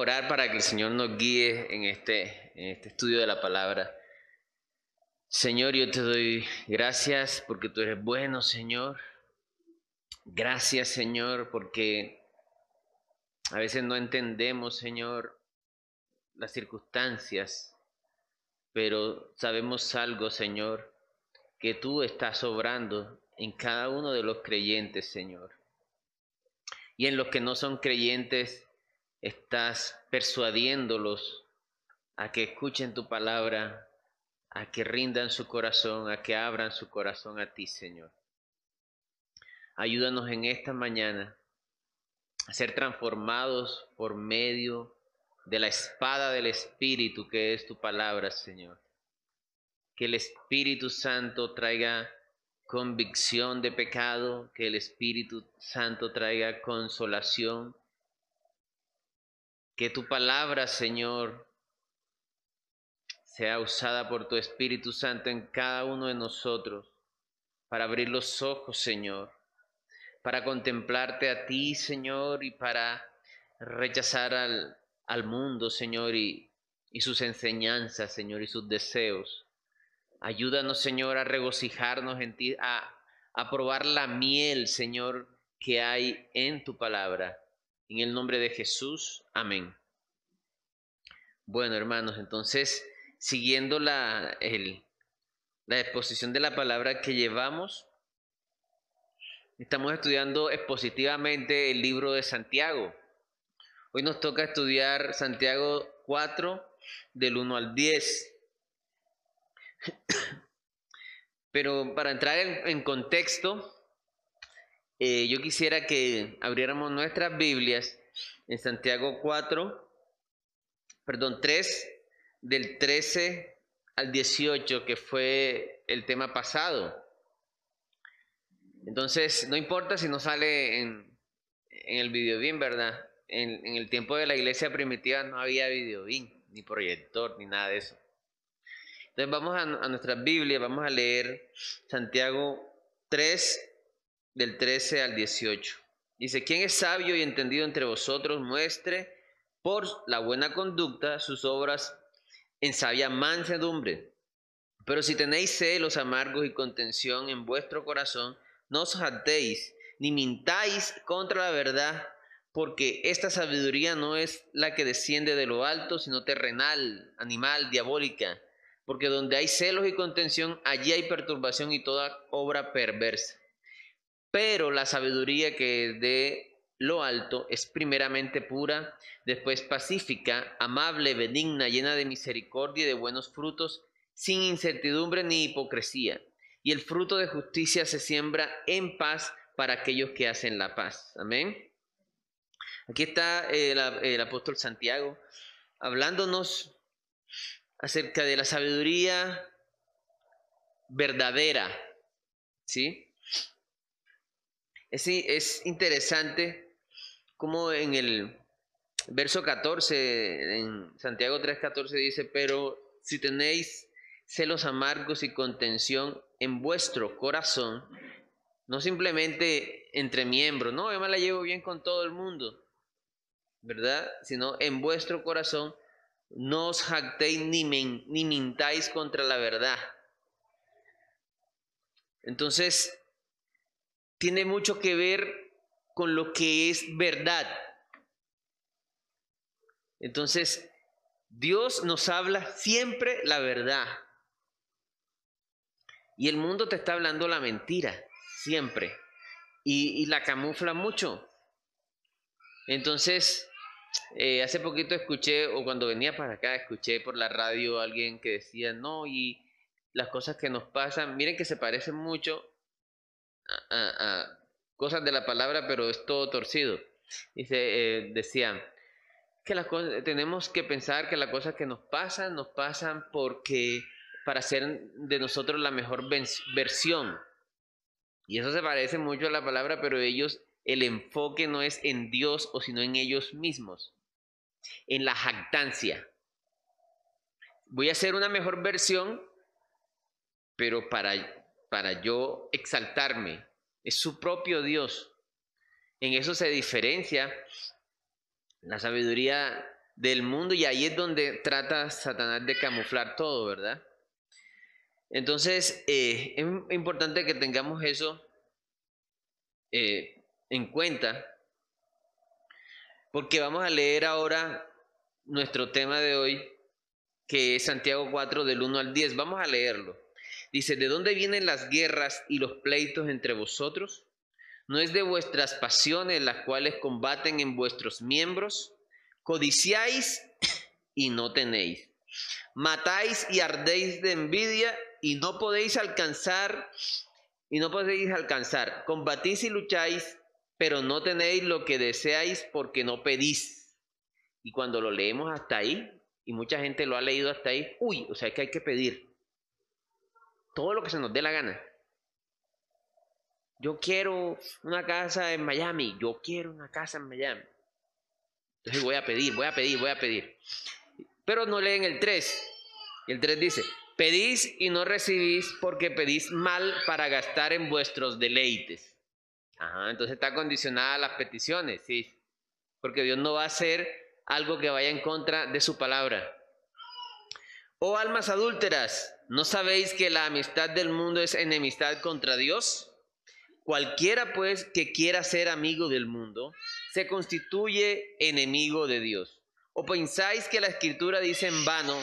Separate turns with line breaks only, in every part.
Orar para que el Señor nos guíe en este, en este estudio de la palabra. Señor, yo te doy gracias porque tú eres bueno, Señor. Gracias, Señor, porque a veces no entendemos, Señor, las circunstancias, pero sabemos algo, Señor, que tú estás obrando en cada uno de los creyentes, Señor. Y en los que no son creyentes, estás persuadiéndolos a que escuchen tu palabra, a que rindan su corazón, a que abran su corazón a ti, Señor. Ayúdanos en esta mañana a ser transformados por medio de la espada del Espíritu que es tu palabra, Señor. Que el Espíritu Santo traiga convicción de pecado, que el Espíritu Santo traiga consolación, que tu palabra, Señor, sea usada por tu Espíritu Santo en cada uno de nosotros para abrir los ojos, Señor, para contemplarte a ti, Señor, y para rechazar al, al mundo, Señor, y, y sus enseñanzas, Señor, y sus deseos. Ayúdanos, Señor, a regocijarnos en ti, a, a probar la miel, Señor, que hay en tu palabra. En el nombre de Jesús, amén. Bueno, hermanos, entonces, siguiendo la, la exposición de la palabra que llevamos, estamos estudiando expositivamente el libro de Santiago. Hoy nos toca estudiar Santiago 4, del 1 al 10. Pero para entrar en, contexto, eh, yo quisiera que abriéramos nuestras Biblias en Santiago 4, perdón, 3, del 13 al 18, que fue el tema pasado. Entonces, no importa si no sale en, el video bien, ¿verdad? En, en, el tiempo de la iglesia primitiva no había video bien, ni proyector, ni nada de eso. Entonces vamos a, a nuestra Biblia, vamos a leer Santiago 3, del 13 al 18. Dice, ¿quién es sabio y entendido entre vosotros? Muestre por la buena conducta sus obras en sabia mansedumbre. Pero si tenéis celos amargos y contención en vuestro corazón, no os jactéis, ni mintáis contra la verdad, porque esta sabiduría no es la que desciende de lo alto, sino terrenal, animal, diabólica. Porque donde hay celos y contención, allí hay perturbación y toda obra perversa. Pero la sabiduría que de lo alto es primeramente pura, después pacífica, amable, benigna, llena de misericordia y de buenos frutos, sin incertidumbre ni hipocresía. Y el fruto de justicia se siembra en paz para aquellos que hacen la paz. Amén. Aquí está el, el apóstol Santiago hablándonos acerca de la sabiduría verdadera. ¿Sí? Es, es interesante como en el verso 14, en Santiago 3:14 dice, pero si tenéis celos amargos y contención en vuestro corazón, no simplemente entre miembros, no, yo me la llevo bien con todo el mundo, ¿verdad? Sino en vuestro corazón, no os jactéis ni, ni mintáis contra la verdad. Entonces, tiene mucho que ver con lo que es verdad. Entonces, Dios nos habla siempre la verdad. Y el mundo te está hablando la mentira, siempre. Y, la camufla mucho. Entonces, eh, hace poquito escuché, o cuando venía para acá, escuché por la radio a alguien que decía, no, y las cosas que nos pasan, miren que se parecen mucho cosas de la palabra, pero es todo torcido. Dice, eh, decía que las tenemos que pensar que las cosas que nos pasan, nos pasan porque para hacer de nosotros la mejor versión. Y eso se parece mucho a la palabra, pero ellos, el enfoque no es en Dios o sino en ellos mismos, en la jactancia. Voy a hacer una mejor versión, pero para, para yo exaltarme, es su propio Dios. En eso se diferencia la sabiduría del mundo y ahí es donde trata Satanás de camuflar todo, ¿verdad? Entonces, eh, es importante que tengamos eso eh, en cuenta, porque vamos a leer ahora nuestro tema de hoy, que es Santiago 4 del 1 al 10. Vamos a leerlo. Dice, ¿de dónde vienen las guerras y los pleitos entre vosotros? ¿No es de vuestras pasiones las cuales combaten en vuestros miembros? Codiciáis y no tenéis. Matáis y ardéis de envidia y no podéis alcanzar y no podéis alcanzar. Combatís y lucháis, pero no tenéis lo que deseáis porque no pedís. Y cuando lo leemos hasta ahí, y mucha gente lo ha leído hasta ahí, uy, o sea que hay que pedir todo lo que se nos dé la gana. Yo quiero una casa en Miami, yo quiero una casa en Miami. Entonces voy a pedir, voy a pedir, voy a pedir. Pero no leen el 3. El 3 dice, Pedís y no recibís porque pedís mal para gastar en vuestros deleites. Ajá, entonces está condicionada a las peticiones, sí. Porque Dios no va a hacer algo que vaya en contra de su palabra. Oh almas adúlteras, ¿no sabéis que la amistad del mundo es enemistad contra Dios? Cualquiera pues que quiera ser amigo del mundo, se constituye enemigo de Dios. ¿O pensáis que la escritura dice en vano,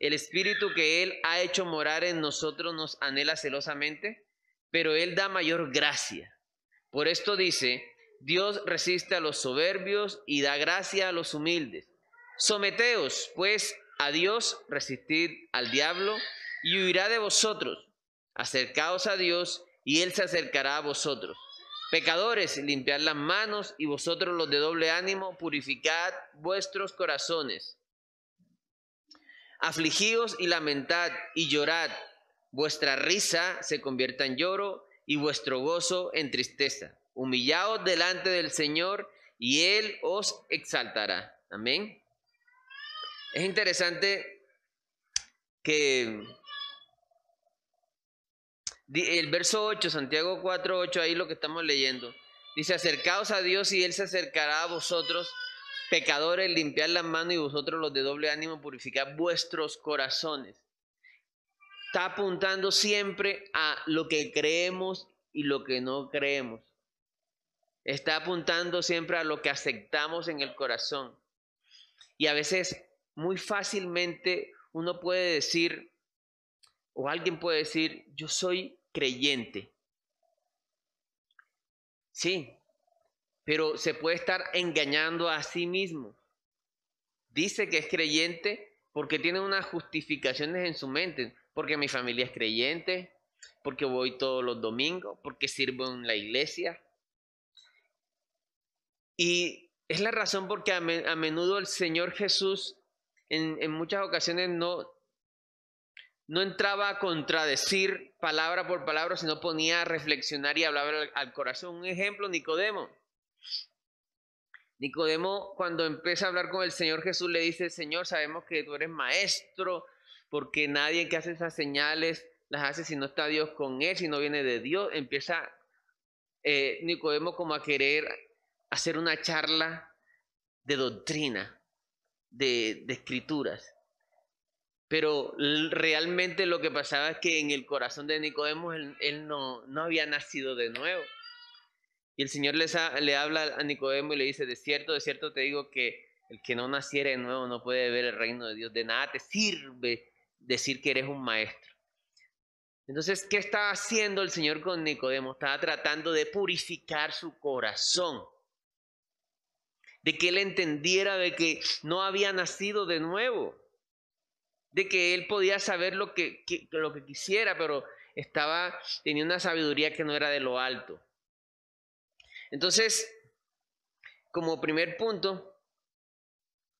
el espíritu que Él ha hecho morar en nosotros nos anhela celosamente? Pero Él da mayor gracia. Por esto dice, Dios resiste a los soberbios y da gracia a los humildes. Someteos, pues, a Dios, resistid al diablo y huirá de vosotros. Acercaos a Dios y Él se acercará a vosotros. Pecadores, limpiad las manos y vosotros los de doble ánimo, purificad vuestros corazones. Afligíos y lamentad y llorad. Vuestra risa se convierta en lloro y vuestro gozo en tristeza. Humillaos delante del Señor y Él os exaltará. Amén. Es interesante que el verso 8, Santiago 4, 8, ahí lo que estamos leyendo. Dice, acercaos a Dios y Él se acercará a vosotros, pecadores, limpiad las manos y vosotros los de doble ánimo, purificad vuestros corazones. Está apuntando siempre a lo que creemos y lo que no creemos. Está apuntando siempre a lo que aceptamos en el corazón. Y a veces muy fácilmente uno puede decir, o alguien puede decir, yo soy creyente. Sí, pero se puede estar engañando a sí mismo. Dice que es creyente porque tiene unas justificaciones en su mente, porque mi familia es creyente, porque voy todos los domingos, porque sirvo en la iglesia. Y es la razón porque a, menudo el Señor Jesús en, en muchas ocasiones no, no entraba a contradecir palabra por palabra, sino ponía a reflexionar y hablaba al, corazón. Un ejemplo, Nicodemo. Nicodemo, cuando empieza a hablar con el Señor Jesús, le dice, Señor, sabemos que tú eres maestro, porque nadie que hace esas señales las hace si no está Dios con él, si no viene de Dios. Empieza eh, Nicodemo como a querer hacer una charla de doctrina, de, de escrituras. Pero realmente lo que pasaba es que en el corazón de Nicodemo él, no, no, había nacido de nuevo. Y el Señor le habla a Nicodemo y le dice, de cierto, de cierto te digo que el que no naciera de nuevo no puede ver el reino de Dios. De nada te sirve decir que eres un maestro. Entonces, ¿qué estaba haciendo el Señor con Nicodemo? Estaba tratando de purificar su corazón. De que él entendiera de que no había nacido de nuevo de que él podía saber lo que, lo que quisiera, pero estaba, tenía una sabiduría que no era de lo alto. Entonces, como primer punto,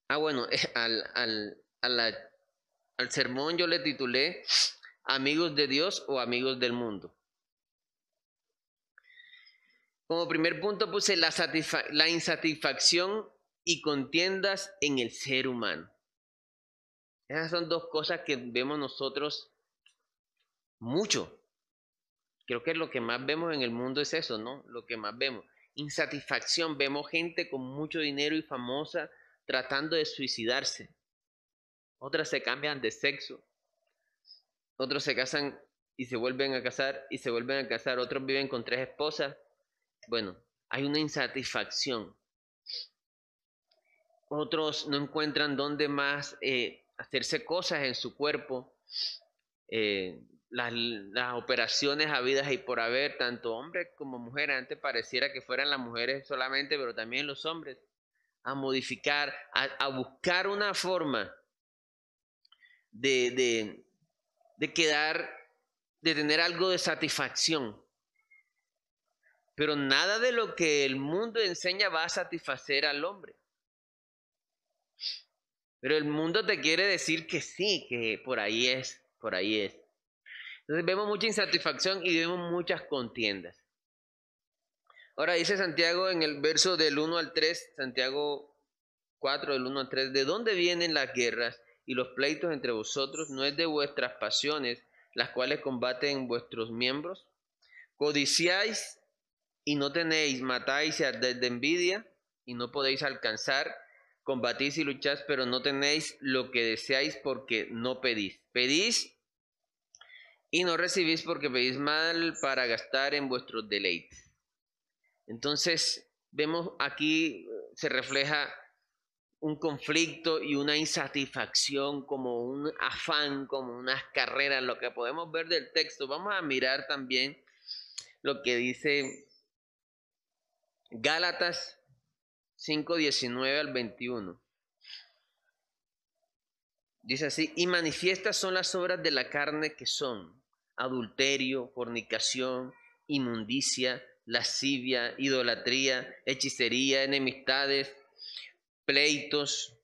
ah, bueno, al, al, al sermón yo le titulé Amigos de Dios o Amigos del Mundo. Como primer punto puse la, la insatisfacción y contiendas en el ser humano. Esas son dos cosas que vemos nosotros mucho. Creo que lo que más vemos en el mundo es eso, ¿no? Lo que más vemos. Insatisfacción. Vemos gente con mucho dinero y famosa tratando de suicidarse. Otras se cambian de sexo. Otros se casan y se vuelven a casar y se vuelven a casar. Otros viven con tres esposas. Bueno, hay una insatisfacción. Otros no encuentran dónde más eh, hacerse cosas en su cuerpo. Eh, las, operaciones habidas y por haber, tanto hombres como mujeres, antes pareciera que fueran las mujeres solamente, pero también los hombres, a modificar, a, buscar una forma de, de, de quedar, de tener algo de satisfacción. Pero nada de lo que el mundo enseña va a satisfacer al hombre. Pero el mundo te quiere decir que sí, que por ahí es, por ahí es. Entonces vemos mucha insatisfacción y vemos muchas contiendas. Ahora dice Santiago en el verso del 1 al 3, Santiago 4 del 1 al 3, ¿de dónde vienen las guerras y los pleitos entre vosotros? ¿No es de vuestras pasiones las cuales combaten vuestros miembros? Codiciáis y no tenéis, matáis de envidia y no podéis alcanzar, combatís y lucháis, pero no tenéis lo que deseáis porque no pedís. Pedís y no recibís porque pedís mal para gastar en vuestros deleites. Entonces, vemos aquí se refleja un conflicto y una insatisfacción, como un afán, como unas carreras, lo que podemos ver del texto. Vamos a mirar también lo que dice Gálatas 5, 19 al 21. Dice así, y manifiestas son las obras de la carne que son adulterio, fornicación, inmundicia, lascivia, idolatría, hechicería, enemistades, pleitos,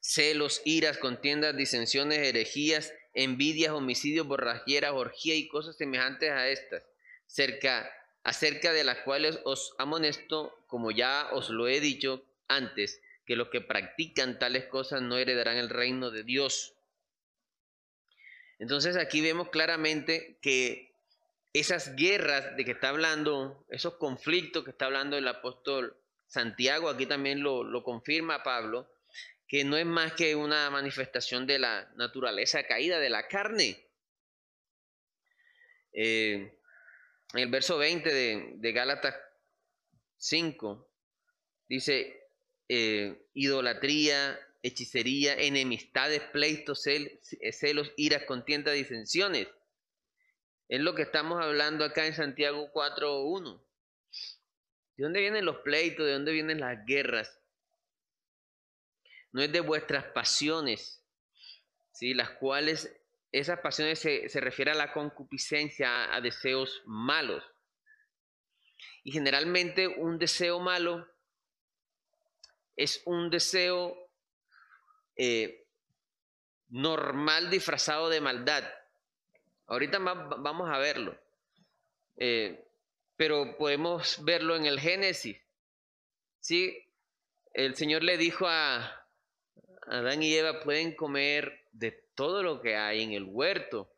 celos, iras, contiendas, disensiones, herejías, envidias, homicidios, borrajeras, orgía y cosas semejantes a estas, cerca, acerca de las cuales os amonesto, como ya os lo he dicho antes, que los que practican tales cosas no heredarán el reino de Dios. Entonces aquí vemos claramente que esas guerras de que está hablando, esos conflictos que está hablando el apóstol Santiago, aquí también lo, confirma Pablo, que no es más que una manifestación de la naturaleza caída de la carne. Eh, en el verso 20 de, de Gálatas 5 dice, eh, idolatría, hechicería, enemistades, pleitos, celos, iras, contiendas, disensiones. Es lo que estamos hablando acá en Santiago 4.1. ¿De dónde vienen los pleitos? ¿De dónde vienen las guerras? No es de vuestras pasiones, ¿sí? las cuales esas pasiones se, se refieren a la concupiscencia, a deseos malos. Y generalmente un deseo malo es un deseo eh, normal disfrazado de maldad. Ahorita vamos a verlo. Eh, pero podemos verlo en el Génesis. ¿sí? El Señor le dijo a Adán y Eva, pueden comer de todo lo que hay en el huerto.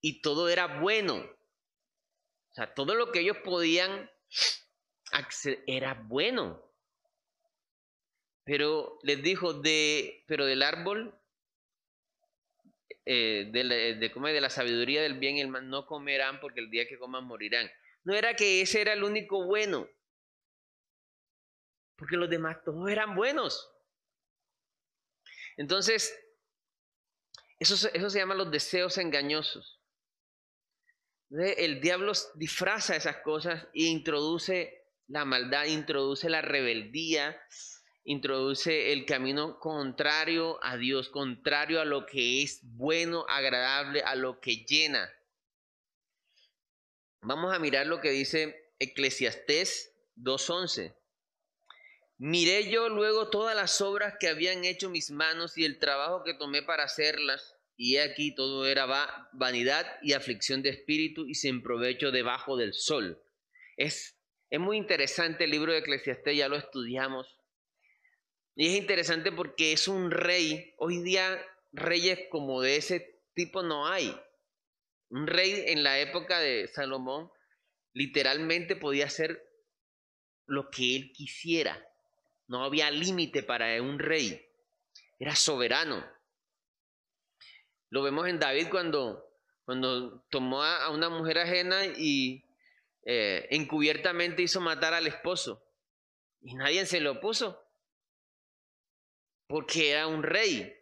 Y todo era bueno. O sea, todo lo que ellos podían acceder era bueno. Pero les dijo, de, pero del árbol eh, de, la, de, la sabiduría del bien y el mal no comerán porque el día que coman morirán. No era que ese era el único bueno, porque los demás todos eran buenos. Entonces, eso, eso se llama los deseos engañosos. El diablo disfraza esas cosas e introduce la maldad, introduce la rebeldía, introduce el camino contrario a Dios, contrario a lo que es bueno, agradable, a lo que llena. Vamos a mirar lo que dice Eclesiastés 2.11. Miré yo luego todas las obras que habían hecho mis manos y el trabajo que tomé para hacerlas, y aquí todo era vanidad y aflicción de espíritu y sin provecho debajo del sol. Es, es muy interesante el libro de Eclesiastés, ya lo estudiamos y es interesante porque es un rey. Hoy día reyes como de ese tipo no hay. Un rey en la época de Salomón literalmente podía hacer lo que él quisiera. No había límite para un rey. Era soberano. Lo vemos en David cuando, cuando tomó a una mujer ajena y eh, encubiertamente hizo matar al esposo. Y nadie se lo opuso. Porque era un rey.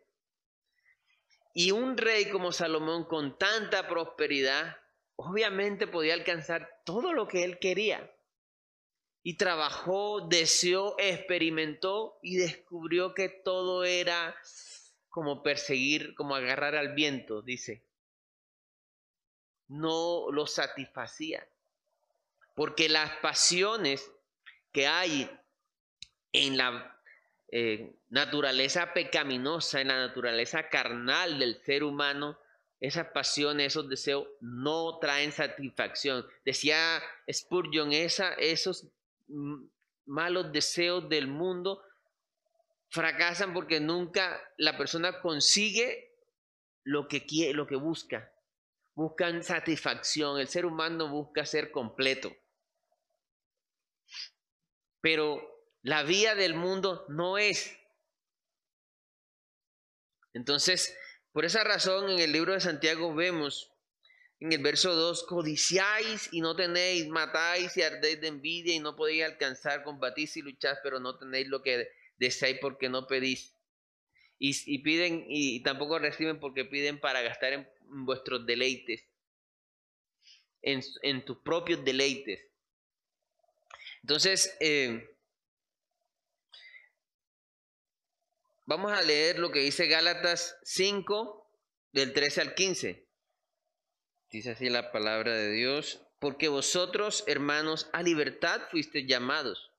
Y un rey como Salomón con tanta prosperidad, obviamente podía alcanzar todo lo que él quería. Y trabajó, deseó, experimentó y descubrió que todo era como perseguir, como agarrar al viento, dice. No lo satisfacía. Porque las pasiones que hay en la eh, naturaleza pecaminosa, en la naturaleza carnal del ser humano, esas pasiones, esos deseos no traen satisfacción. Decía Spurgeon, esa, esos malos deseos del mundo fracasan porque nunca la persona consigue lo que quiere, lo que busca. Buscan satisfacción. El ser humano busca ser completo. Pero la vía del mundo no es. Entonces, por esa razón en el libro de Santiago vemos en el verso 2, codiciáis y no tenéis, matáis y ardéis de envidia y no podéis alcanzar, combatís y lucháis, pero no tenéis lo que deseáis porque no pedís. Y, piden y tampoco reciben porque piden para gastar en, vuestros deleites, en, en, tus propios deleites. Entonces, eh, Vamos a leer lo que dice Gálatas 5, del 13 al 15. Dice así la palabra de Dios, porque vosotros, hermanos, a libertad fuisteis llamados,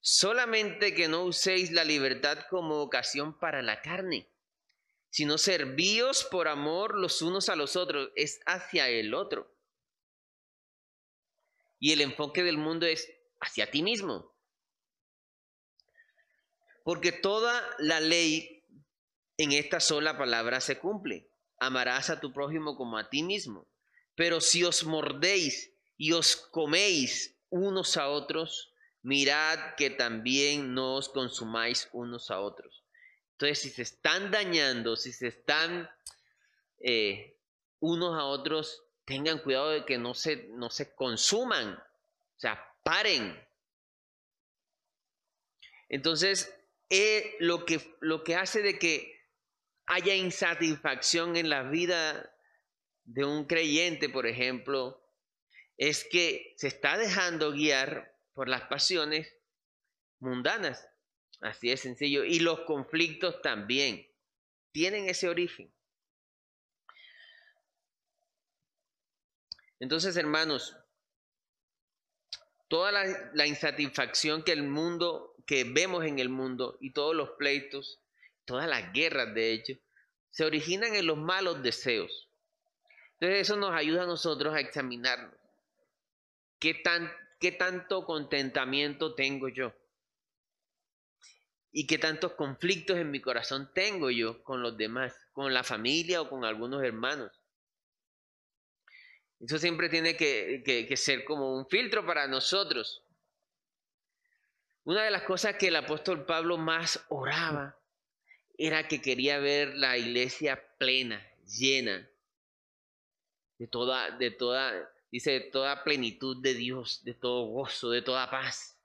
solamente que no uséis la libertad como ocasión para la carne, sino servíos por amor los unos a los otros, es hacia el otro. Y el enfoque del mundo es hacia ti mismo. Porque toda la ley en esta sola palabra se cumple. Amarás a tu prójimo como a ti mismo. Pero si os mordéis y os coméis unos a otros, mirad que también no os consumáis unos a otros. Entonces, si se están dañando, si se están eh, unos a otros, tengan cuidado de que no se, no se consuman, o sea, paren. Entonces, es lo que, lo que hace de que haya insatisfacción en la vida de un creyente, por ejemplo, es que se está dejando guiar por las pasiones mundanas. Así es sencillo. Y los conflictos también tienen ese origen. Entonces, hermanos, toda la, la, insatisfacción que el mundo que vemos en el mundo y todos los pleitos, todas las guerras de hecho, se originan en los malos deseos. Entonces eso nos ayuda a nosotros a examinarnos. ¿Qué, tan, qué tanto contentamiento tengo yo? ¿Y qué tantos conflictos en mi corazón tengo yo con los demás, con la familia o con algunos hermanos? Eso siempre tiene que, que ser como un filtro para nosotros. Una de las cosas que el apóstol Pablo más oraba era que quería ver la iglesia plena, llena de toda, de toda, dice, de toda plenitud de Dios, de todo gozo, de toda paz.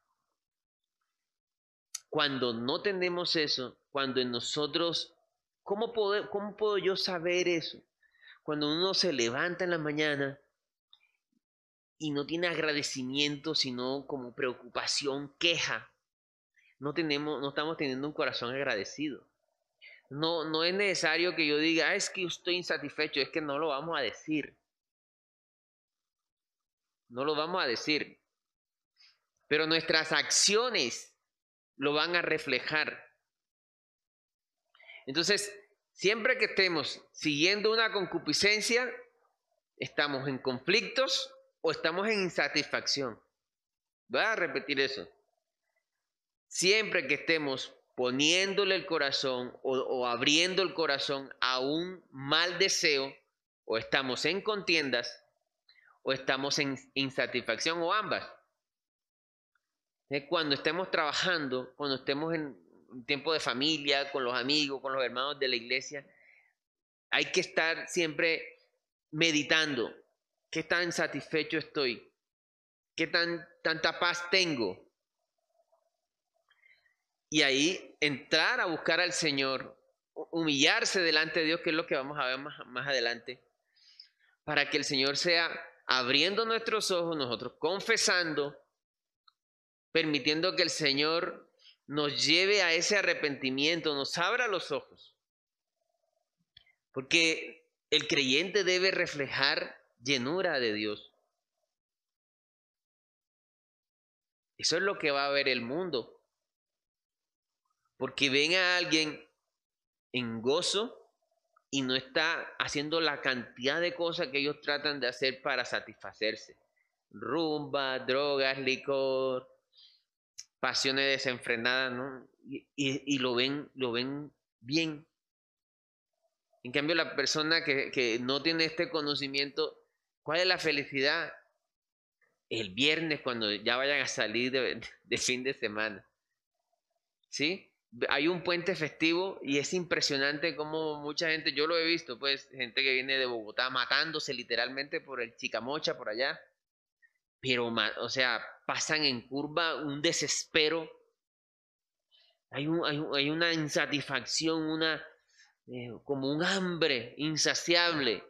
Cuando no tenemos eso, cuando en nosotros, ¿cómo puedo, cómo puedo yo saber eso? Cuando uno se levanta en la mañana y no tiene agradecimiento, sino como preocupación, queja, no tenemos, no estamos teniendo un corazón agradecido. No, no es necesario que yo diga, ah, es que estoy insatisfecho, es que no lo vamos a decir. No lo vamos a decir. Pero nuestras acciones lo van a reflejar. Entonces, siempre que estemos siguiendo una concupiscencia, estamos en conflictos o estamos en insatisfacción. Voy a repetir eso. Siempre que estemos poniéndole el corazón o, abriendo el corazón a un mal deseo, o estamos en contiendas, o estamos en insatisfacción, o ambas. Cuando estemos trabajando, cuando estemos en tiempo de familia, con los amigos, con los hermanos de la iglesia, hay que estar siempre meditando. ¿Qué tan satisfecho estoy? ¿Qué tan, tanta paz tengo? Y ahí entrar a buscar al Señor, humillarse delante de Dios, que es lo que vamos a ver más, más adelante, para que el Señor sea abriendo nuestros ojos, nosotros confesando, permitiendo que el Señor nos lleve a ese arrepentimiento, nos abra los ojos. Porque el creyente debe reflejar llenura de Dios. Eso es lo que va a ver el mundo. Porque ven a alguien en gozo y no está haciendo la cantidad de cosas que ellos tratan de hacer para satisfacerse. Rumba, drogas, licor, pasiones desenfrenadas, ¿no? Y, lo ven, lo ven bien. En cambio, la persona que, no tiene este conocimiento, ¿cuál es la felicidad? El viernes cuando ya vayan a salir de, de fin de semana. ¿Sí? Hay un puente festivo y es impresionante como mucha gente, yo lo he visto, pues gente que viene de Bogotá matándose literalmente por el Chicamocha por allá, pero, o sea, pasan en curva un desespero, hay, hay, una insatisfacción, una, eh, como un hambre insaciable.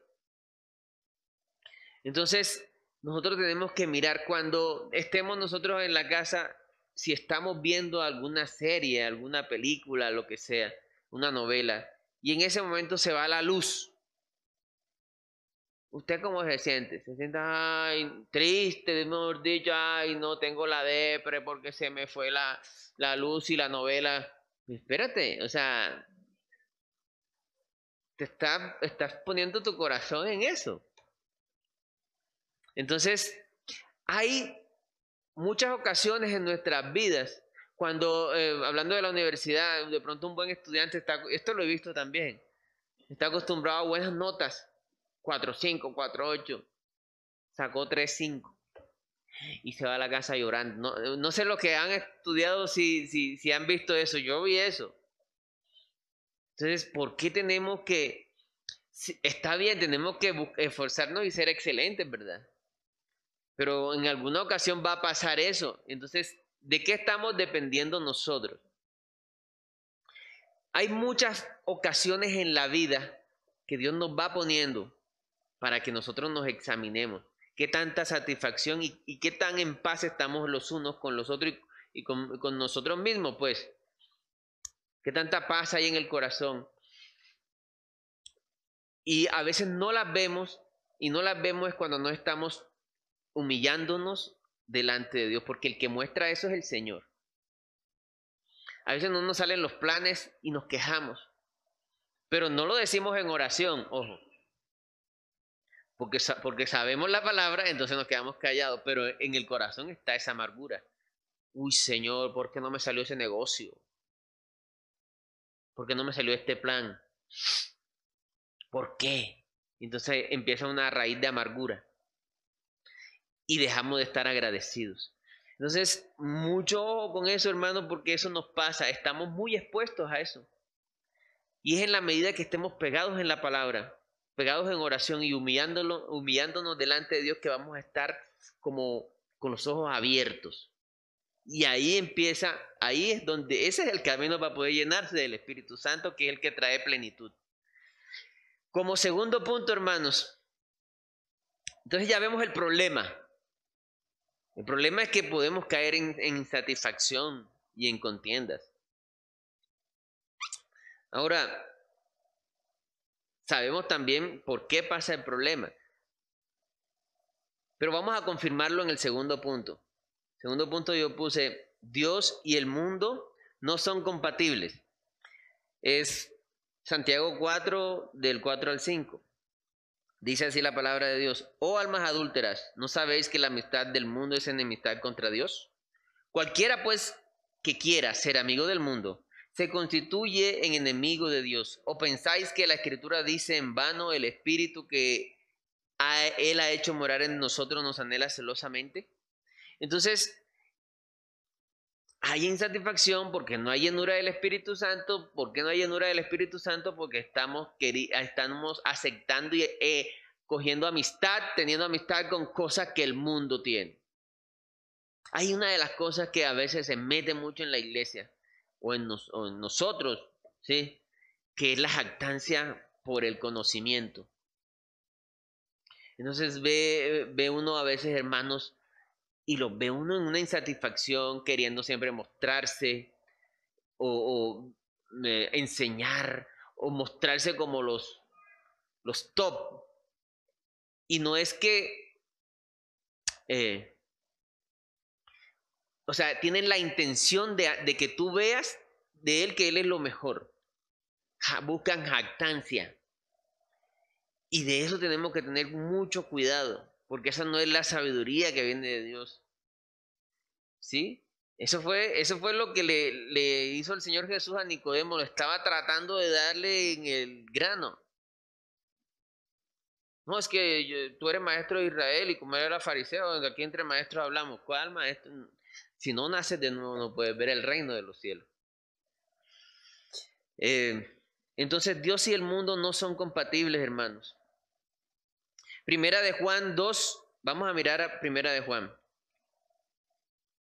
Entonces, nosotros tenemos que mirar cuando estemos nosotros en la casa, si estamos viendo alguna serie, alguna película, lo que sea, una novela, y en ese momento se va la luz, ¿usted cómo se siente? Se siente, ay, triste, mejor dicho, ay, no tengo la depre porque se me fue la, la luz y la novela. Espérate, o sea, te está, estás poniendo tu corazón en eso. Entonces, hay muchas ocasiones en nuestras vidas, cuando, eh, hablando de la universidad, de pronto un buen estudiante está, esto lo he visto también, está acostumbrado a buenas notas, 4.5, 4.8, sacó 3.5 y se va a la casa llorando. No, no sé lo que han estudiado si, si, si han visto eso, yo vi eso. Entonces, ¿por qué tenemos que, está bien, tenemos que esforzarnos y ser excelentes, ¿verdad? Pero en alguna ocasión va a pasar eso. Entonces, ¿de qué estamos dependiendo nosotros? Hay muchas ocasiones en la vida que Dios nos va poniendo para que nosotros nos examinemos. ¿Qué tanta satisfacción y, qué tan en paz estamos los unos con los otros y, con, con nosotros mismos? Pues, ¿qué tanta paz hay en el corazón? Y a veces no las vemos y no las vemos es cuando no estamos humillándonos delante de Dios, porque el que muestra eso es el Señor. A veces no nos salen los planes y nos quejamos, pero no lo decimos en oración, ojo, porque, porque sabemos la palabra, entonces nos quedamos callados, pero en el corazón está esa amargura. Uy, Señor, ¿por qué no me salió ese negocio? ¿Por qué no me salió este plan? ¿Por qué? Entonces empieza una raíz de amargura y dejamos de estar agradecidos. Entonces, mucho con eso, hermano, porque eso nos pasa. Estamos muy expuestos a eso. Y es en la medida que estemos pegados en la palabra, pegados en oración y humillándolo, humillándonos delante de Dios que vamos a estar como con los ojos abiertos. Y ahí empieza, ahí es donde, ese es el camino para poder llenarse del Espíritu Santo, que es el que trae plenitud. Como segundo punto, hermanos, entonces ya vemos el problema. El problema es que podemos caer en, insatisfacción y en contiendas. Ahora, sabemos también por qué pasa el problema. Pero vamos a confirmarlo en el segundo punto. Segundo punto yo puse, Dios y el mundo no son compatibles. Es Santiago 4 del 4 al 5. Dice así la palabra de Dios, oh almas adúlteras, ¿no sabéis que la amistad del mundo es enemistad contra Dios? Cualquiera pues que quiera ser amigo del mundo, se constituye en enemigo de Dios. ¿O pensáis que la escritura dice en vano el espíritu que Él ha hecho morar en nosotros nos anhela celosamente? Entonces, hay insatisfacción porque no hay llenura del Espíritu Santo. ¿Por qué no hay llenura del Espíritu Santo? Porque estamos, estamos aceptando y eh, cogiendo amistad, teniendo amistad con cosas que el mundo tiene. Hay una de las cosas que a veces se mete mucho en la iglesia o en, nosotros, ¿sí? Que es la jactancia por el conocimiento. Entonces ve, ve uno a veces, hermanos, y lo ve uno en una insatisfacción, queriendo siempre mostrarse o, eh, enseñar o mostrarse como los, los top. Y no es que eh, o sea, tienen la intención de, que tú veas de él que él es lo mejor. buscan jactancia. Y de eso tenemos que tener mucho cuidado, porque esa no es la sabiduría que viene de Dios. ¿Sí? Eso fue, eso fue lo que le, le hizo el Señor Jesús a Nicodemo, lo estaba tratando de darle en el grano. No, es que tú eres maestro de Israel y como era fariseo, aquí entre maestros hablamos. ¿Cuál maestro? Si no naces de nuevo, no puedes ver el reino de los cielos. Eh, entonces Dios y el mundo no son compatibles, hermanos. Primera de Juan 2, vamos a mirar a Primera de Juan.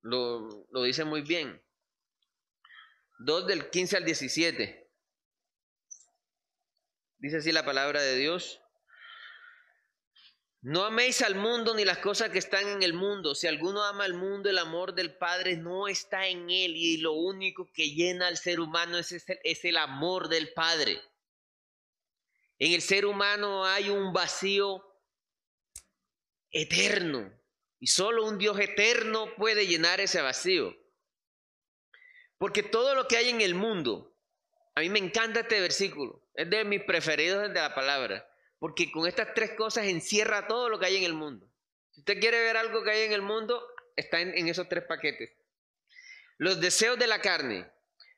Lo, lo dice muy bien. 2 del 15 al 17. Dice así la palabra de Dios. No améis al mundo ni las cosas que están en el mundo. Si alguno ama al mundo, el amor del Padre no está en él. Y lo único que llena al ser humano es, es el amor del Padre. En el ser humano hay un vacío eterno. Y solo un Dios eterno puede llenar ese vacío. Porque todo lo que hay en el mundo, a mí me encanta este versículo, es de mis preferidos de la palabra. Porque con estas tres cosas encierra todo lo que hay en el mundo. Si usted quiere ver algo que hay en el mundo, está en, esos tres paquetes. Los deseos de la carne,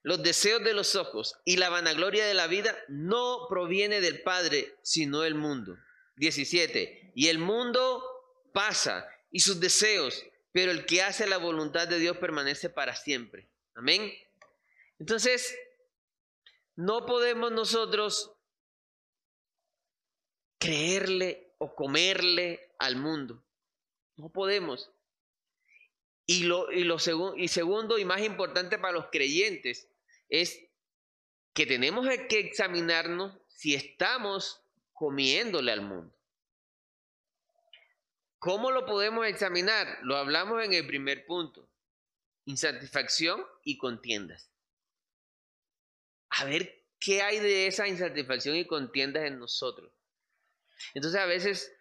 los deseos de los ojos y la vanagloria de la vida no proviene del Padre, sino del mundo. 17. Y el mundo pasa y sus deseos, pero el que hace la voluntad de Dios permanece para siempre. Amén. Entonces, no podemos nosotros creerle o comerle al mundo. No podemos. Y, lo, y, lo y segundo y más importante para los creyentes es que tenemos que examinarnos si estamos comiéndole al mundo. ¿Cómo lo podemos examinar? Lo hablamos en el primer punto. Insatisfacción y contiendas. A ver qué hay de esa insatisfacción y contiendas en nosotros. Entonces a veces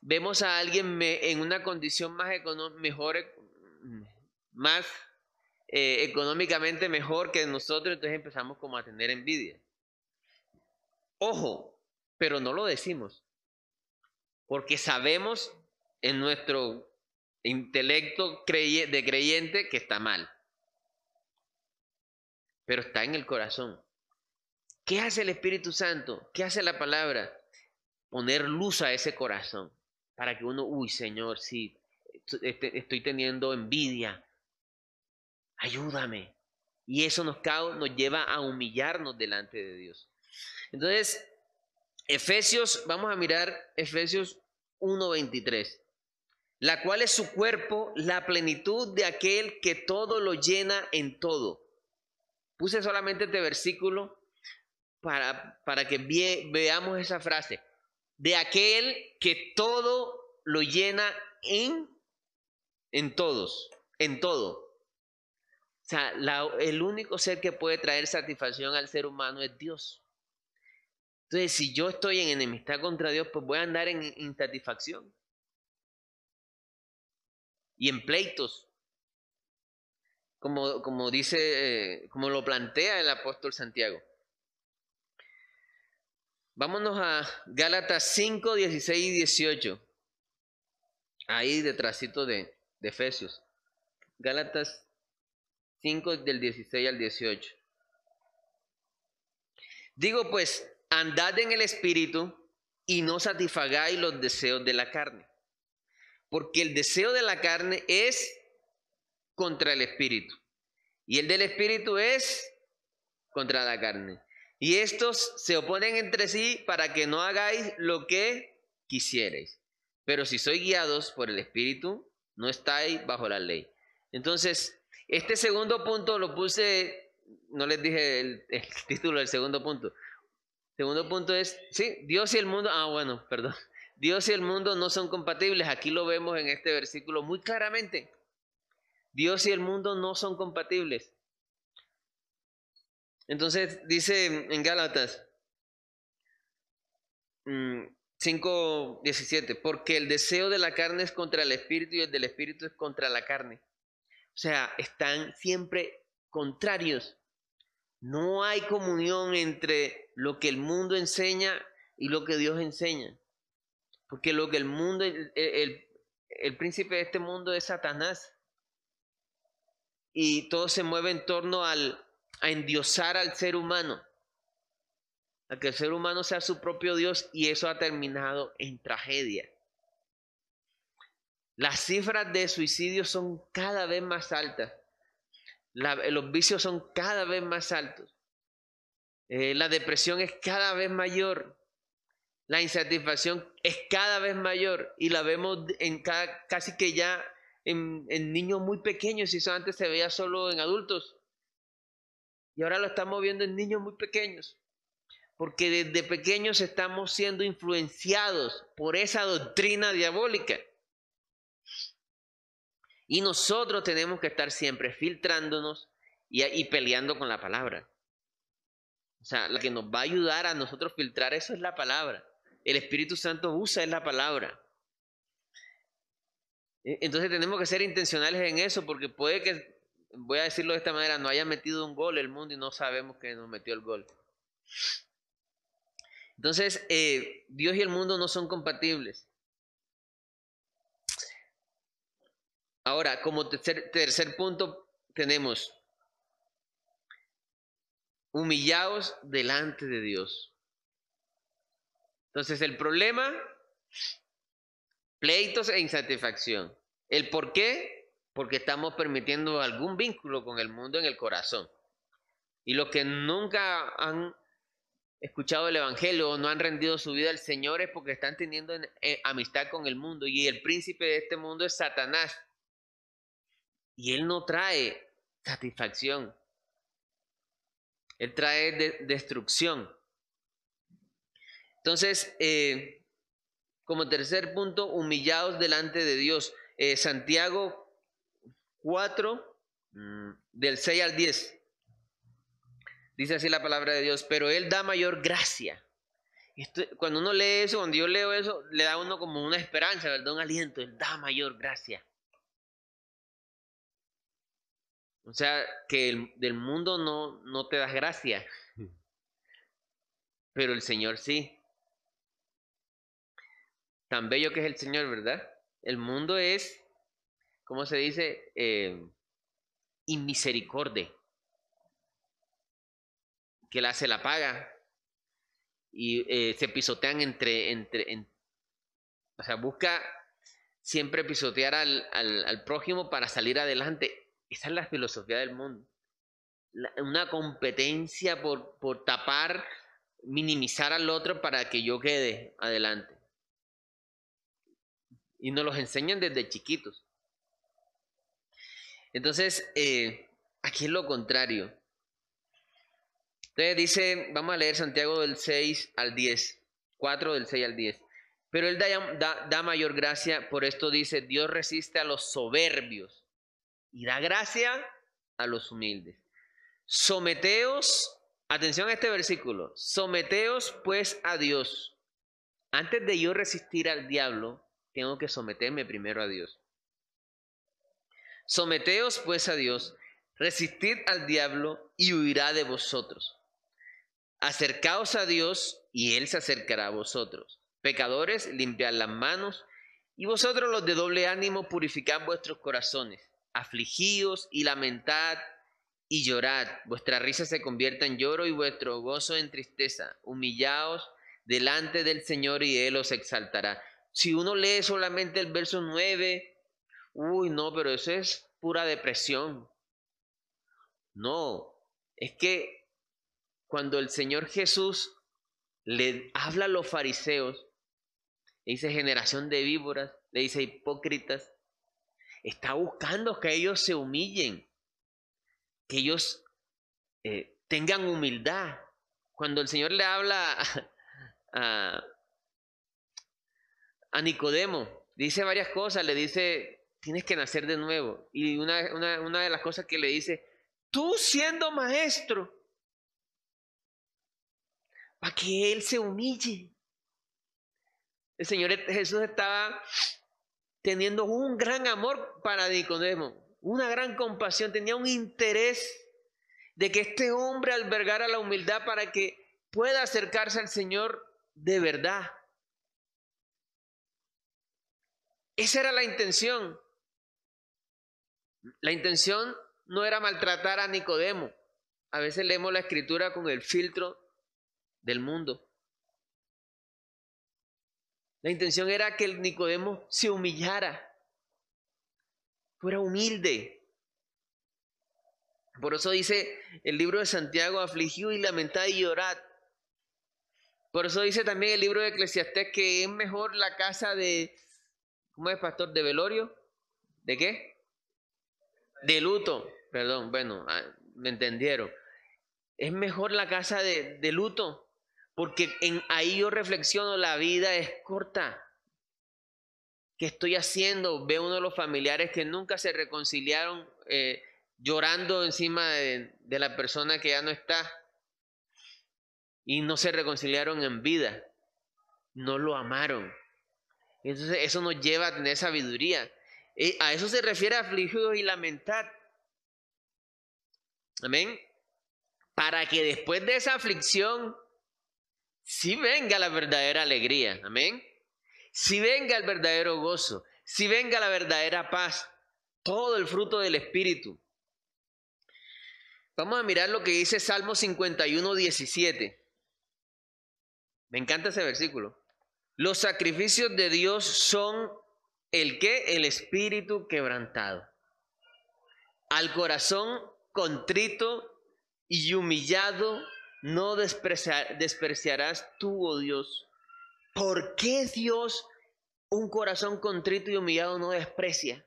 vemos a alguien en una condición más mejor, más eh, económicamente mejor que nosotros, entonces empezamos como a tener envidia. Ojo, pero no lo decimos, porque sabemos en nuestro intelecto de creyente que está mal, pero está en el corazón. ¿Qué hace el Espíritu Santo? ¿Qué hace la palabra? poner luz a ese corazón para que uno, uy Señor, sí, este, estoy teniendo envidia, ayúdame. Y eso nos, nos lleva a humillarnos delante de Dios. Entonces, Efesios, vamos a mirar Efesios 1.23, la cual es su cuerpo, la plenitud de aquel que todo lo llena en todo. Puse solamente este versículo para, para que veamos esa frase de aquel que todo lo llena en, en todos, en todo. O sea, el único ser que puede traer satisfacción al ser humano es Dios. Entonces, si yo estoy en enemistad contra Dios, pues voy a andar en insatisfacción. Y en pleitos. Como, como dice, eh, como lo plantea el apóstol Santiago. Vámonos a Gálatas 5, 16 y 18. Ahí detrásito de, de Efesios. Gálatas 5 del 16 al 18. Digo pues, andad en el Espíritu y no satisfagáis los deseos de la carne. Porque el deseo de la carne es contra el Espíritu. Y el del espíritu es contra la carne. Y estos se oponen entre sí para que no hagáis lo que quisierais. Pero si sois guiados por el espíritu, no estáis bajo la ley. Entonces, este segundo punto lo puse, no les dije el, título del segundo punto. Segundo punto es, sí, Dios y el mundo, ah, bueno, perdón. Dios y el mundo no son compatibles. Aquí lo vemos en este versículo muy claramente. Dios y el mundo no son compatibles. Entonces dice en Gálatas 5.17, mm, porque el deseo de la carne es contra el espíritu y el del espíritu es contra la carne. O sea, están siempre contrarios. No hay comunión entre lo que el mundo enseña y lo que Dios enseña. Porque lo que el mundo, el, el, príncipe de este mundo es Satanás. Y todo se mueve en torno al, a endiosar al ser humano. A que el ser humano sea su propio Dios y eso ha terminado en tragedia. Las cifras de suicidio son cada vez más altas. los vicios son cada vez más altos. Eh, la depresión es cada vez mayor. La insatisfacción es cada vez mayor y la vemos en casi que ya en, niños muy pequeños. Y eso antes se veía solo en adultos. Y ahora lo estamos viendo en niños muy pequeños. Porque desde pequeños estamos siendo influenciados por esa doctrina diabólica. Y nosotros tenemos que estar siempre filtrándonos y, peleando con la palabra. O sea, la que nos va a ayudar a nosotros filtrar eso es la palabra. El Espíritu Santo usa es la palabra. E, entonces tenemos que ser intencionales en eso porque puede que, voy a decirlo de esta manera, no haya metido un gol el mundo y no sabemos que nos metió el gol. Entonces, eh, Dios y el mundo no son compatibles. Ahora, como tercer, tercer punto, tenemos humillados delante de Dios. Entonces, el problema, pleitos e insatisfacción. ¿El por qué? Porque estamos permitiendo algún vínculo con el mundo en el corazón. Y los que nunca han escuchado el Evangelio o no han rendido su vida al Señor es porque están teniendo eh, amistad con el mundo. Y el príncipe de este mundo es Satanás. Y Él no trae satisfacción. Él trae destrucción. Entonces, eh, como tercer punto, humillados delante de Dios. Eh, Santiago 4, mm, del 6 al 10. Dice así la palabra de Dios, pero Él da mayor gracia. cuando uno lee eso, cuando yo leo eso, le da a uno como una esperanza, ¿verdad? Un aliento. Él da mayor gracia. O sea, que del mundo no, no te das gracia, pero el Señor sí. Tan bello que es el Señor, ¿verdad? El mundo es, ¿cómo se dice? Eh, inmisericordia. Que la hace la paga. Y eh, se pisotean entre, entre, o sea, busca siempre pisotear al, al prójimo para salir adelante. Esa es la filosofía del mundo. una competencia por, por tapar, minimizar al otro para que yo quede adelante. Y nos los enseñan desde chiquitos. Entonces, eh, aquí es lo contrario. Entonces dice, vamos a leer Santiago del 6 al 10, 4 del 6 al 10. Pero él da, da mayor gracia, por esto dice, Dios resiste a los soberbios y da gracia a los humildes. Someteos, atención a este versículo, someteos pues a Dios. Antes de yo resistir al diablo, tengo que someterme primero a Dios. Someteos pues a Dios, resistid al diablo y huirá de vosotros. Acercaos a Dios y Él se acercará a vosotros. Pecadores, limpiad las manos, y vosotros los de doble ánimo, purificad vuestros corazones afligíos y lamentad y llorad. Vuestra risa se convierta en lloro y vuestro gozo en tristeza. Humillaos delante del Señor y Él os exaltará. Si uno lee solamente el verso 9, uy, no, pero eso es pura depresión. No, es que cuando el Señor Jesús le habla a los fariseos, le dice generación de víboras, le dice hipócritas, está buscando que ellos se humillen, que ellos eh, tengan humildad. Cuando el Señor le habla a, a, Nicodemo, dice varias cosas, le dice, tienes que nacer de nuevo. Y una, una, una de las cosas que le dice, tú siendo maestro, para que Él se humille. El Señor Jesús estaba teniendo un gran amor para Nicodemo, una gran compasión, tenía un interés de que este hombre albergara la humildad para que pueda acercarse al Señor de verdad. Esa era la intención. La intención no era maltratar a Nicodemo. A veces leemos la escritura con el filtro del mundo. La intención era que el Nicodemo se humillara, fuera humilde. Por eso dice el libro de Santiago, afligió y lamentad y llorad. Por eso dice también el libro de Eclesiastés que es mejor la casa de, ¿cómo es pastor? ¿De velorio? ¿De qué? De luto. Perdón, bueno, ah, me entendieron. Es mejor la casa de, de luto porque en ahí yo reflexiono, la vida es corta. ¿Qué estoy haciendo? Veo uno de los familiares que nunca se reconciliaron eh, llorando encima de, de la persona que ya no está. Y no se reconciliaron en vida. No lo amaron. Entonces eso nos lleva a tener sabiduría. Eh, a eso se refiere afligidos y lamentar. Amén. Para que después de esa aflicción si venga la verdadera alegría, amén. Si venga el verdadero gozo, si venga la verdadera paz, todo el fruto del Espíritu. Vamos a mirar lo que dice Salmo 51, 17. Me encanta ese versículo. Los sacrificios de Dios son el que? El espíritu quebrantado. Al corazón contrito y humillado no despreciarás tú, oh Dios. ¿Por qué Dios un corazón contrito y humillado no desprecia?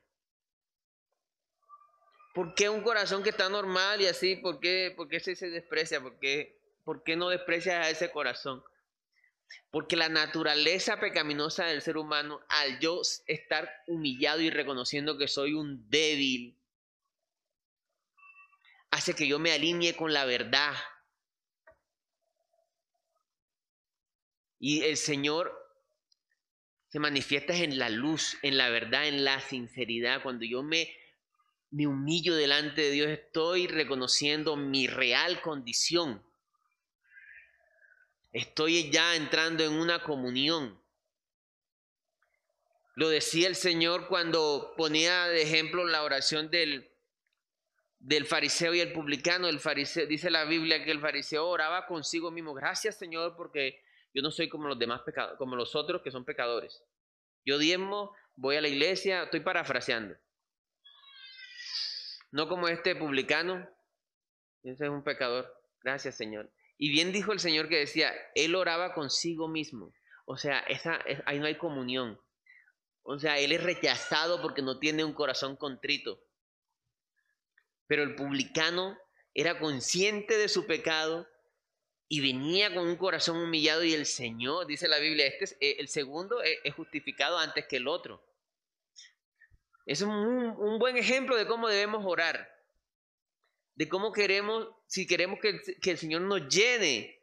¿Por qué un corazón que está normal y así, por qué, por qué se, desprecia? ¿Por qué, ¿Por qué no desprecia a ese corazón? Porque la naturaleza pecaminosa del ser humano, al yo estar humillado y reconociendo que soy un débil, hace que yo me alinee con la verdad, Y el Señor se manifiesta en la luz, en la verdad, en la sinceridad. Cuando yo me, me humillo delante de Dios, estoy reconociendo mi real condición. Estoy ya entrando en una comunión. Lo decía el Señor cuando ponía de ejemplo la oración del, del fariseo y el publicano. El fariseo, dice la Biblia que el fariseo oraba consigo mismo. Gracias Señor porque yo no soy como los demás pecados, como los otros que son pecadores. Yo diezmo, voy a la iglesia, estoy parafraseando. No como este publicano, ese es un pecador. Gracias, Señor. Y bien dijo el Señor que decía, él oraba consigo mismo. O sea, esa, ahí no hay comunión. O sea, él es rechazado porque no tiene un corazón contrito. Pero el publicano era consciente de su pecado y venía con un corazón humillado y el Señor, dice la Biblia, este es, eh, el segundo es, justificado antes que el otro. Es un, un, buen ejemplo de cómo debemos orar, de cómo queremos, si queremos que, que el Señor nos llene,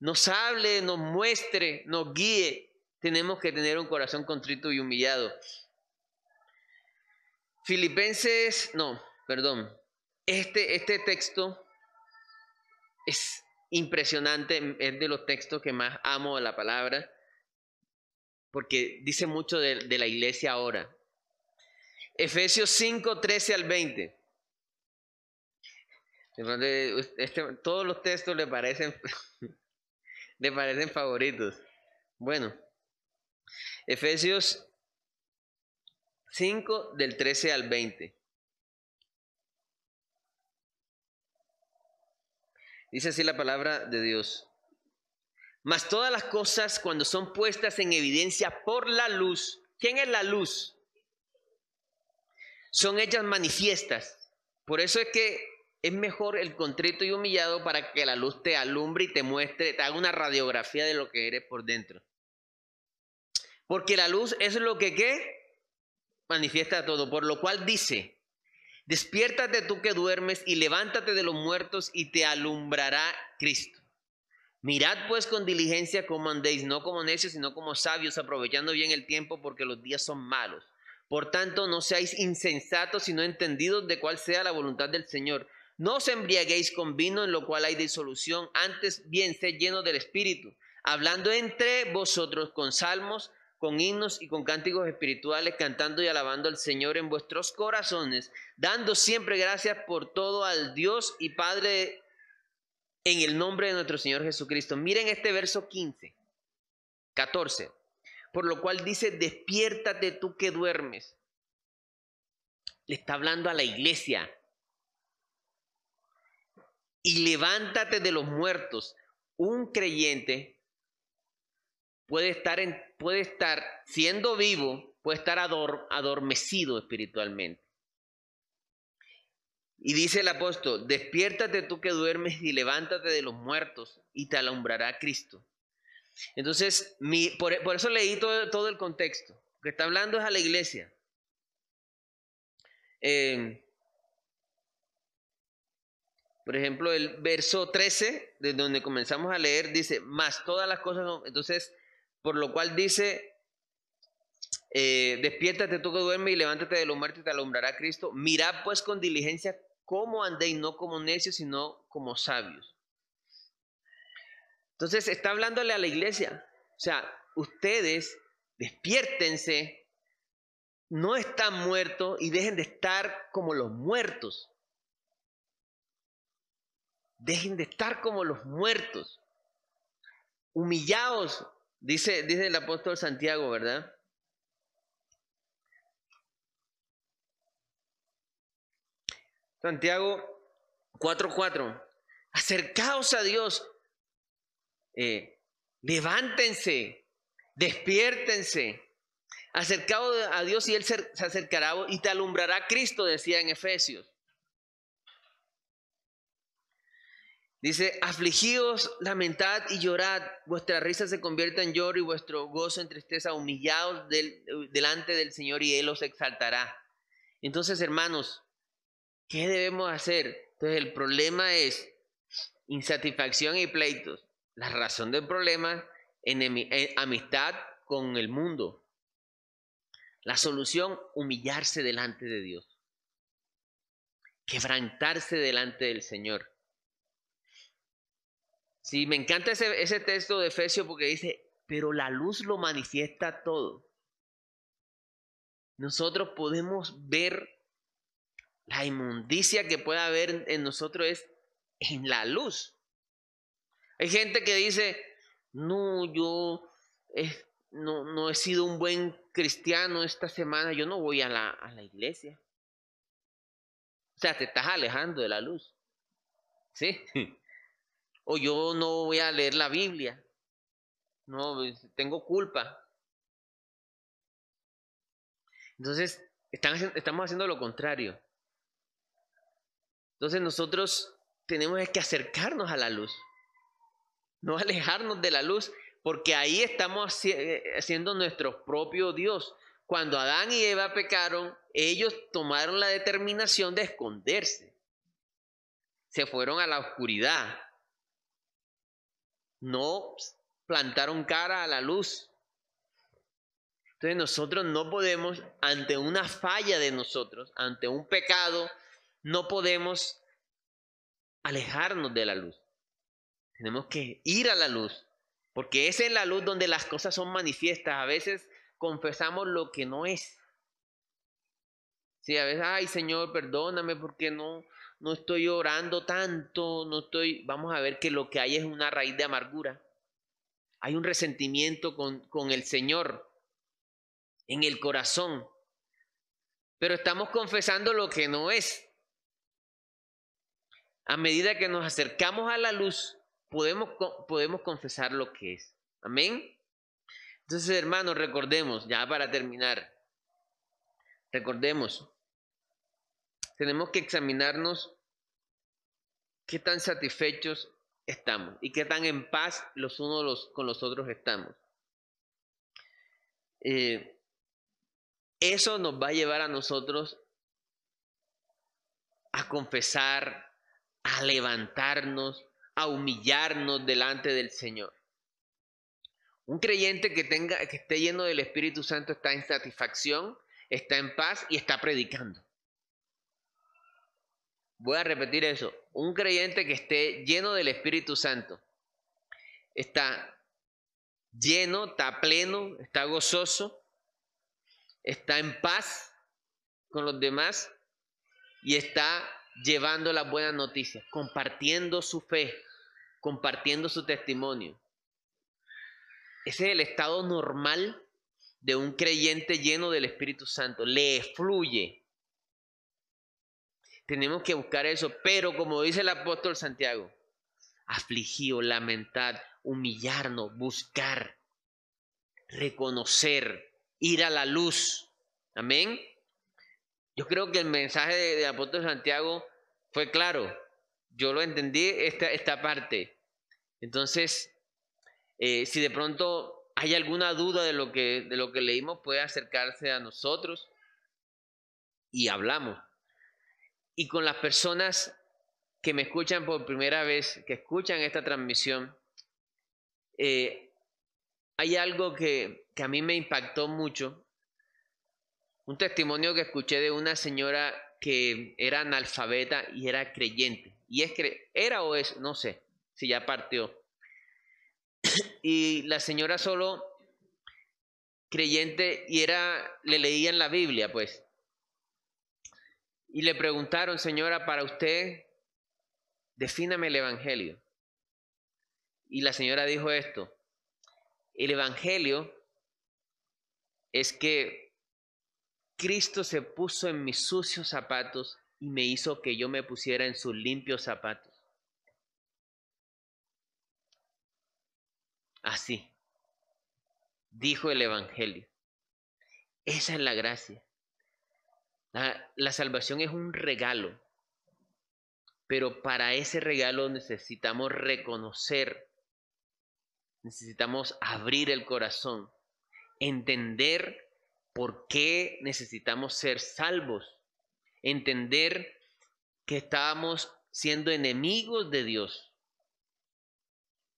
nos hable, nos muestre, nos guíe, tenemos que tener un corazón contrito y humillado. Filipenses, no, perdón, este, este texto es impresionante, es de los textos que más amo de la palabra, porque dice mucho de, la iglesia ahora. Efesios 5, 13 al 20. Este, todos los textos le parecen, le parecen favoritos. Bueno, Efesios 5 del 13 al 20. Dice así la palabra de Dios. Mas todas las cosas cuando son puestas en evidencia por la luz, ¿quién es la luz? Son hechas manifiestas. Por eso es que es mejor el contrito y humillado para que la luz te alumbre y te muestre, te haga una radiografía de lo que eres por dentro. Porque la luz es lo que ¿qué? manifiesta todo, por lo cual dice, despiértate tú que duermes y levántate de los muertos y te alumbrará Cristo. Mirad pues con diligencia cómo andéis, no como necios, sino como sabios, aprovechando bien el tiempo porque los días son malos. Por tanto, no seáis insensatos, sino entendidos de cuál sea la voluntad del Señor. No os embriaguéis con vino en lo cual hay disolución, antes bien sed llenos del Espíritu, hablando entre vosotros con salmos, con himnos y con cánticos espirituales, cantando y alabando al Señor en vuestros corazones, dando siempre gracias por todo al Dios y Padre en el nombre de nuestro Señor Jesucristo. Miren este verso 15, 14, por lo cual dice, despiértate tú que duermes. Le está hablando a la iglesia. Y levántate de los muertos. Un creyente puede estar, en, puede estar siendo vivo, puede estar adormecido espiritualmente. Y dice el apóstol, despiértate tú que duermes y levántate de los muertos y te alumbrará Cristo. Entonces, mi, por, eso leí todo, todo, el contexto. que está hablando es a la iglesia. Eh, por ejemplo, el verso 13, de donde comenzamos a leer, dice, más todas las cosas, entonces por lo cual dice, eh, despiértate tú que duermes y levántate de los muertos y te alumbrará Cristo. Mirad pues con diligencia cómo andéis, no como necios, sino como sabios. Entonces está hablándole a la iglesia. O sea, ustedes despiértense, no están muertos y dejen de estar como los muertos. Dejen de estar como los muertos. Humillados Dice, dice el apóstol Santiago, ¿verdad? Santiago 4:4. Acercaos a Dios. Eh, levántense. Despiértense. Acercaos a Dios y Él se acercará y te alumbrará Cristo, decía en Efesios. Dice, afligíos, lamentad y llorad, vuestra risa se convierta en lloro y vuestro gozo en tristeza, humillados delante del Señor y Él os exaltará. Entonces, hermanos, ¿qué debemos hacer? Entonces, el problema es insatisfacción y pleitos. La razón del problema, es amistad con el mundo. La solución, humillarse delante de Dios. Quebrantarse delante del Señor. Sí, me encanta ese, ese texto de Efesios porque dice, pero la luz lo manifiesta todo. Nosotros podemos ver la inmundicia que pueda haber en nosotros es en la luz. Hay gente que dice, no, yo no, no, he sido un buen cristiano esta semana, yo no voy a la, a la iglesia. O sea, te estás alejando de la luz. ¿Sí? o yo no voy a leer la Biblia. No, pues, tengo culpa. Entonces, estamos haciendo lo contrario. Entonces nosotros tenemos que acercarnos a la luz, no alejarnos de la luz, porque ahí estamos eh, haciendo nuestro propio Dios. Cuando Adán y Eva pecaron, ellos tomaron la determinación de esconderse. Se fueron a la oscuridad no plantaron cara a la luz. Entonces nosotros no podemos, ante una falla de nosotros, ante un pecado, no podemos alejarnos de la luz. Tenemos que ir a la luz, porque es en la luz donde las cosas son manifiestas. A veces confesamos lo que no es. Sí, a veces, ay Señor, perdóname porque no, no estoy orando tanto, no estoy, vamos a ver que lo que hay es una raíz de amargura. Hay un resentimiento con, con el Señor en el corazón, pero estamos confesando lo que no es. a medida que nos acercamos a la luz, podemos, podemos confesar lo que es. Amén. Entonces, hermanos, recordemos, ya para terminar, recordemos, tenemos que examinarnos qué tan satisfechos estamos y qué tan en paz los unos con los otros estamos. Eh, eso nos va a llevar a nosotros a confesar, a levantarnos, a humillarnos delante del Señor. Un creyente que tenga que esté lleno del Espíritu Santo está en satisfacción, está en paz y está predicando. Voy a repetir eso. Un creyente que esté lleno del Espíritu Santo está lleno, está pleno, está gozoso, está en paz con los demás y está llevando las buenas noticias, compartiendo su fe, compartiendo su testimonio. Ese es el estado normal de un creyente lleno del Espíritu Santo. Le fluye. Tenemos que buscar eso, pero como dice el apóstol Santiago, afligido, lamentar, humillarnos, buscar, reconocer, ir a la luz. Amén. Yo creo que el mensaje de, apóstol Santiago fue claro. Yo lo entendí esta, esta parte. Entonces, eh, si de pronto hay alguna duda de lo, que, de lo que leímos, puede acercarse a nosotros y hablamos. Y con las personas que me escuchan por primera vez, que escuchan esta transmisión, eh, hay algo que, que a mí me impactó mucho un testimonio que escuché de una señora que era analfabeta y era creyente. Y es que era o es, no sé, si ya partió. y la señora solo creyente y era, le leían la Biblia, pues. Y le preguntaron, señora, para usted, defíname el Evangelio. Y la señora dijo esto, el Evangelio es que Cristo se puso en mis sucios zapatos y me hizo que yo me pusiera en sus limpios zapatos. Así, dijo el Evangelio. Esa es la gracia. La, salvación es un regalo, pero para ese regalo necesitamos reconocer, necesitamos abrir el corazón, entender por qué necesitamos ser salvos, entender que estábamos siendo enemigos de Dios.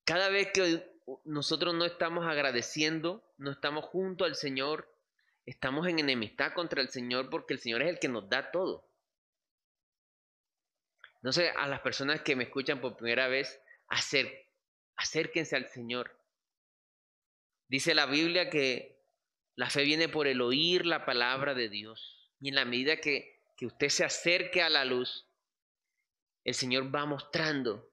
Cada vez que nosotros no estamos agradeciendo, no estamos junto al Señor, estamos en enemistad contra el Señor porque el Señor es el que nos da todo. No sé, a las personas que me escuchan por primera vez, acérquense al Señor. Dice la Biblia que la fe viene por el oír la palabra de Dios. Y en la medida que, que usted se acerque a la luz, el Señor va mostrando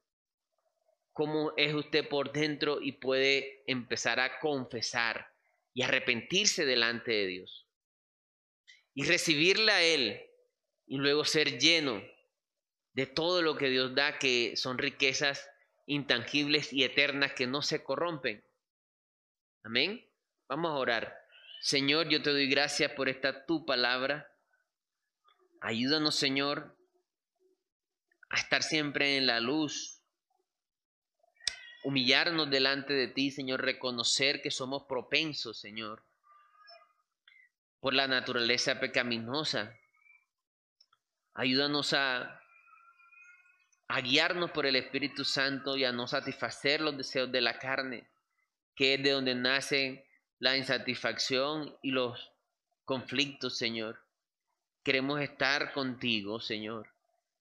cómo es usted por dentro y puede empezar a confesar y arrepentirse delante de Dios. Y recibirle a Él y luego ser lleno de todo lo que Dios da, que son riquezas intangibles y eternas que no se corrompen. Amén. Vamos a orar. Señor, yo te doy gracias por esta tu palabra. Ayúdanos, Señor, a estar siempre en la luz, humillarnos delante de ti, Señor, reconocer que somos propensos, Señor, por la naturaleza pecaminosa. Ayúdanos a, guiarnos por el Espíritu Santo y a no satisfacer los deseos de la carne, que es de donde nacen la insatisfacción y los conflictos, Señor. Queremos estar contigo, Señor.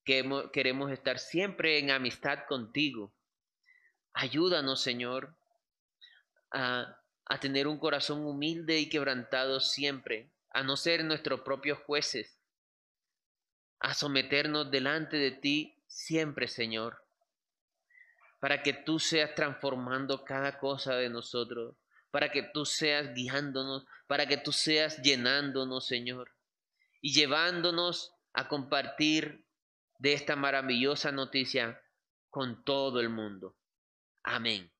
Queremos, estar siempre en amistad contigo. Ayúdanos, Señor, a, tener un corazón humilde y quebrantado siempre, a no ser nuestros propios jueces, a someternos delante de ti siempre, Señor, para que tú seas transformando cada cosa de nosotros para que tú seas guiándonos, para que tú seas llenándonos, Señor, y llevándonos a compartir de esta maravillosa noticia con todo el mundo. Amén.